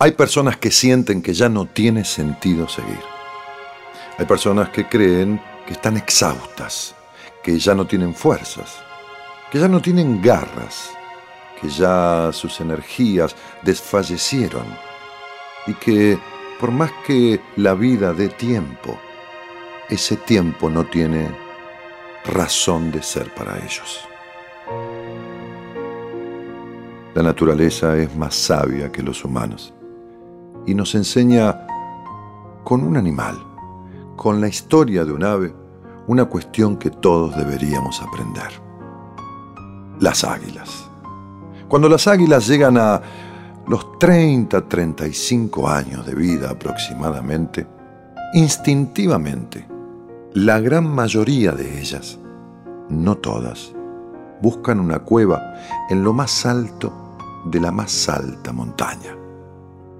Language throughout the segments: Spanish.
Hay personas que sienten que ya no tiene sentido seguir. Hay personas que creen que están exhaustas, que ya no tienen fuerzas, que ya no tienen garras, que ya sus energías desfallecieron y que por más que la vida dé tiempo, ese tiempo no tiene razón de ser para ellos. La naturaleza es más sabia que los humanos y nos enseña con un animal, con la historia de un ave, una cuestión que todos deberíamos aprender. Las águilas. Cuando las águilas llegan a los 30, 35 años de vida aproximadamente, instintivamente, la gran mayoría de ellas, no todas, buscan una cueva en lo más alto de la más alta montaña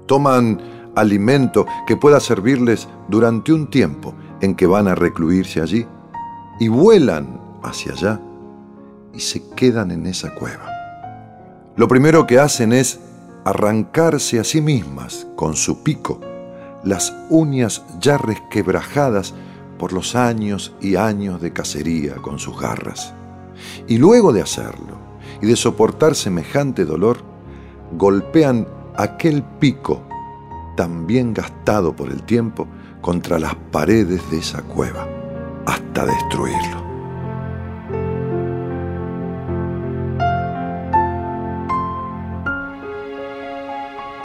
toman alimento que pueda servirles durante un tiempo en que van a recluirse allí y vuelan hacia allá y se quedan en esa cueva. Lo primero que hacen es arrancarse a sí mismas con su pico las uñas ya resquebrajadas por los años y años de cacería con sus garras. Y luego de hacerlo y de soportar semejante dolor, golpean aquel pico tan bien gastado por el tiempo contra las paredes de esa cueva hasta destruirlo.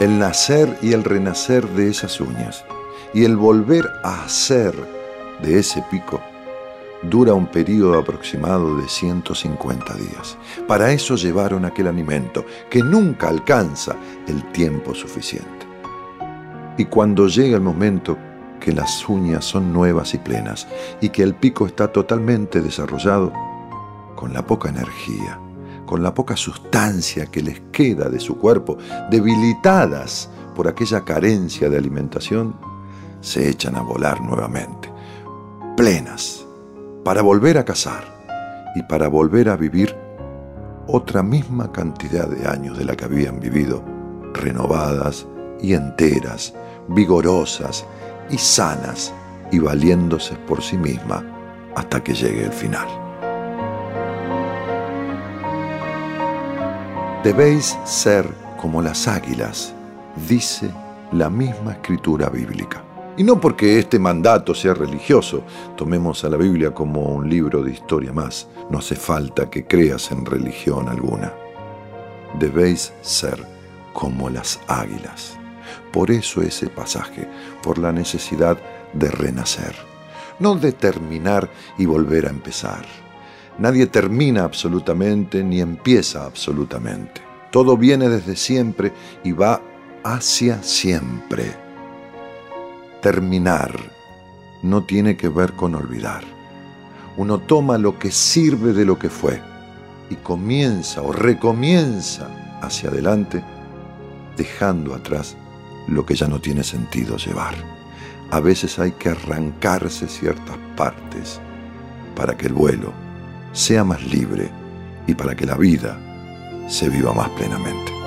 El nacer y el renacer de esas uñas y el volver a hacer de ese pico dura un periodo aproximado de 150 días. Para eso llevaron aquel alimento que nunca alcanza el tiempo suficiente. Y cuando llega el momento que las uñas son nuevas y plenas y que el pico está totalmente desarrollado, con la poca energía, con la poca sustancia que les queda de su cuerpo, debilitadas por aquella carencia de alimentación, se echan a volar nuevamente, plenas para volver a cazar y para volver a vivir otra misma cantidad de años de la que habían vivido, renovadas y enteras, vigorosas y sanas y valiéndose por sí misma hasta que llegue el final. Debéis ser como las águilas, dice la misma escritura bíblica. Y no porque este mandato sea religioso, tomemos a la Biblia como un libro de historia más, no hace falta que creas en religión alguna. Debéis ser como las águilas. Por eso ese pasaje, por la necesidad de renacer, no de terminar y volver a empezar. Nadie termina absolutamente ni empieza absolutamente. Todo viene desde siempre y va hacia siempre. Terminar no tiene que ver con olvidar. Uno toma lo que sirve de lo que fue y comienza o recomienza hacia adelante, dejando atrás lo que ya no tiene sentido llevar. A veces hay que arrancarse ciertas partes para que el vuelo sea más libre y para que la vida se viva más plenamente.